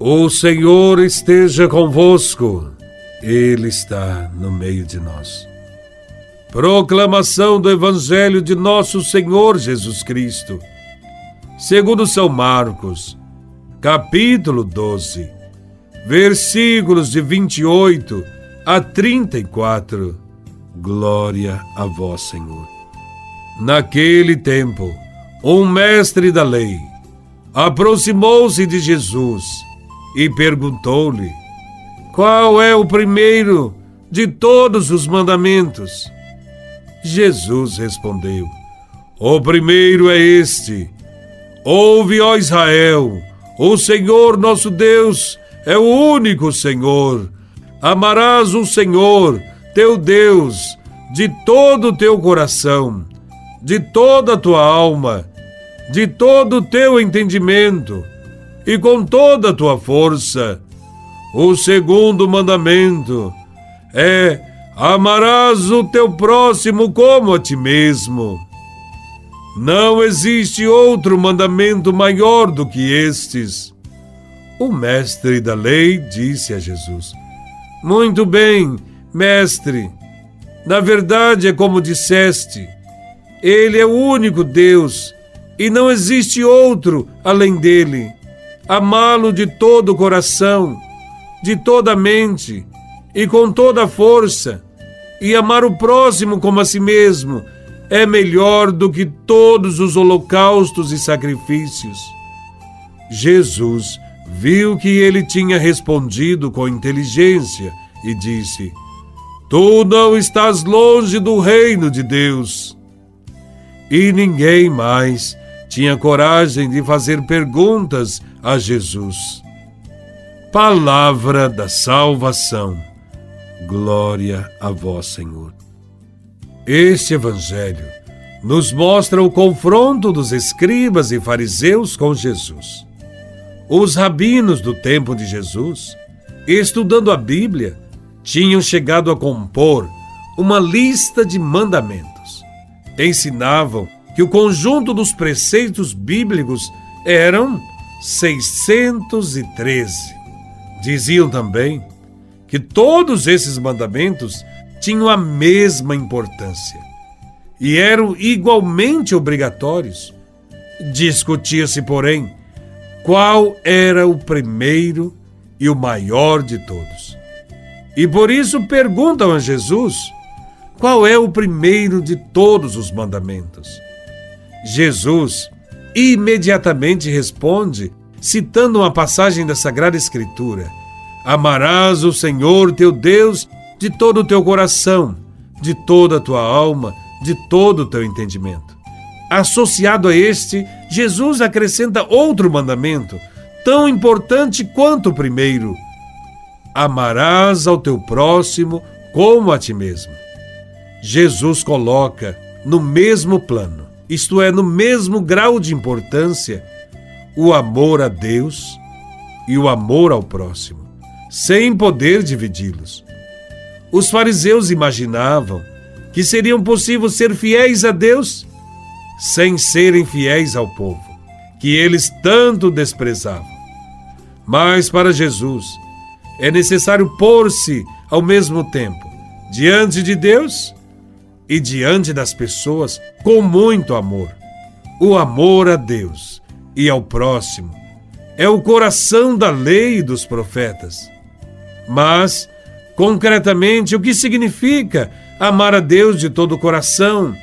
O Senhor esteja convosco, Ele está no meio de nós. Proclamação do Evangelho de Nosso Senhor Jesus Cristo, segundo São Marcos, capítulo 12, versículos de 28 a 34. Glória a Vós, Senhor. Naquele tempo, um mestre da lei aproximou-se de Jesus e perguntou-lhe: Qual é o primeiro de todos os mandamentos? Jesus respondeu: O primeiro é este: Ouve, ó Israel, o Senhor nosso Deus é o único Senhor. Amarás o Senhor, teu Deus, de todo o teu coração, de toda a tua alma, de todo o teu entendimento e com toda a tua força. O segundo mandamento é: amarás o teu próximo como a ti mesmo. Não existe outro mandamento maior do que estes. O mestre da lei disse a Jesus: Muito bem, mestre. Na verdade é como disseste: Ele é o único Deus e não existe outro além dele amá-lo de todo o coração, de toda a mente e com toda a força, e amar o próximo como a si mesmo, é melhor do que todos os holocaustos e sacrifícios. Jesus viu que ele tinha respondido com inteligência e disse: Tu não estás longe do reino de Deus. E ninguém mais tinha coragem de fazer perguntas a Jesus. Palavra da salvação. Glória a vós, Senhor. Este Evangelho nos mostra o confronto dos escribas e fariseus com Jesus. Os rabinos do tempo de Jesus, estudando a Bíblia, tinham chegado a compor uma lista de mandamentos. Ensinavam que o conjunto dos preceitos bíblicos eram 613. Diziam também que todos esses mandamentos tinham a mesma importância e eram igualmente obrigatórios. Discutia-se, porém, qual era o primeiro e o maior de todos. E por isso perguntam a Jesus qual é o primeiro de todos os mandamentos. Jesus imediatamente responde, citando uma passagem da Sagrada Escritura: Amarás o Senhor teu Deus de todo o teu coração, de toda a tua alma, de todo o teu entendimento. Associado a este, Jesus acrescenta outro mandamento, tão importante quanto o primeiro: Amarás ao teu próximo como a ti mesmo. Jesus coloca no mesmo plano isto é, no mesmo grau de importância, o amor a Deus e o amor ao próximo, sem poder dividi-los. Os fariseus imaginavam que seriam possível ser fiéis a Deus sem serem fiéis ao povo, que eles tanto desprezavam. Mas para Jesus é necessário pôr-se ao mesmo tempo diante de Deus e diante das pessoas com muito amor. O amor a Deus e ao próximo é o coração da lei e dos profetas. Mas, concretamente, o que significa amar a Deus de todo o coração,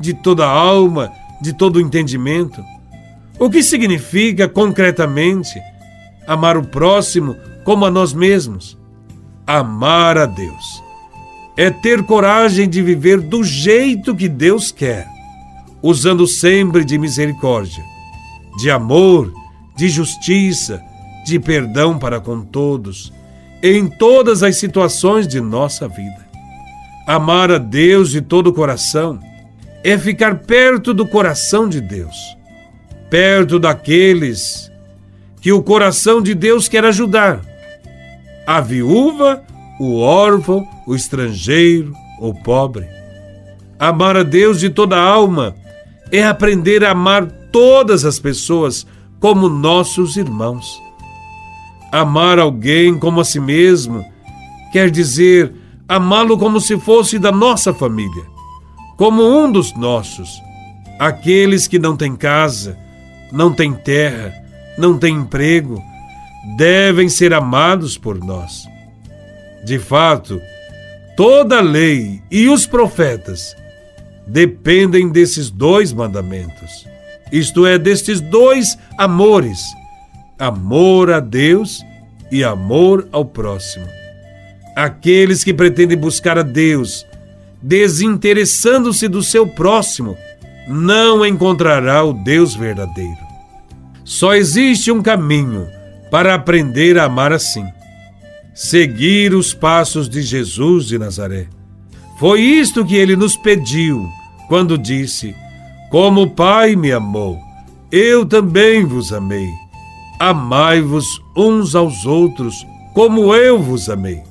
de toda a alma, de todo o entendimento? O que significa concretamente amar o próximo como a nós mesmos? Amar a Deus é ter coragem de viver do jeito que Deus quer, usando sempre de misericórdia, de amor, de justiça, de perdão para com todos, em todas as situações de nossa vida. Amar a Deus de todo o coração é ficar perto do coração de Deus, perto daqueles que o coração de Deus quer ajudar. A viúva o órfão, o estrangeiro, o pobre. Amar a Deus de toda a alma é aprender a amar todas as pessoas como nossos irmãos. Amar alguém como a si mesmo quer dizer amá-lo como se fosse da nossa família, como um dos nossos. Aqueles que não têm casa, não têm terra, não têm emprego, devem ser amados por nós. De fato, toda a lei e os profetas dependem desses dois mandamentos, isto é, destes dois amores: amor a Deus e amor ao próximo. Aqueles que pretendem buscar a Deus, desinteressando-se do seu próximo, não encontrará o Deus verdadeiro. Só existe um caminho para aprender a amar assim seguir os passos de Jesus de Nazaré. Foi isto que ele nos pediu quando disse: Como o Pai me amou, eu também vos amei. Amai-vos uns aos outros, como eu vos amei.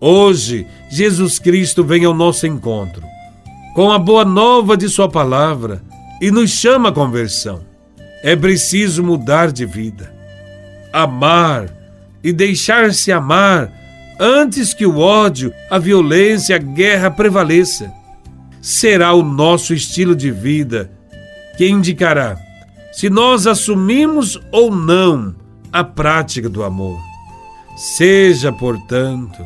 Hoje, Jesus Cristo vem ao nosso encontro com a boa nova de Sua palavra e nos chama à conversão. É preciso mudar de vida, amar e deixar-se amar antes que o ódio, a violência, a guerra prevaleça. Será o nosso estilo de vida que indicará se nós assumimos ou não a prática do amor. Seja, portanto,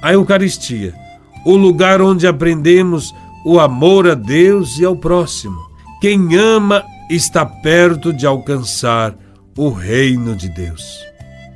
a Eucaristia o lugar onde aprendemos o amor a Deus e ao próximo. Quem ama está perto de alcançar o reino de Deus.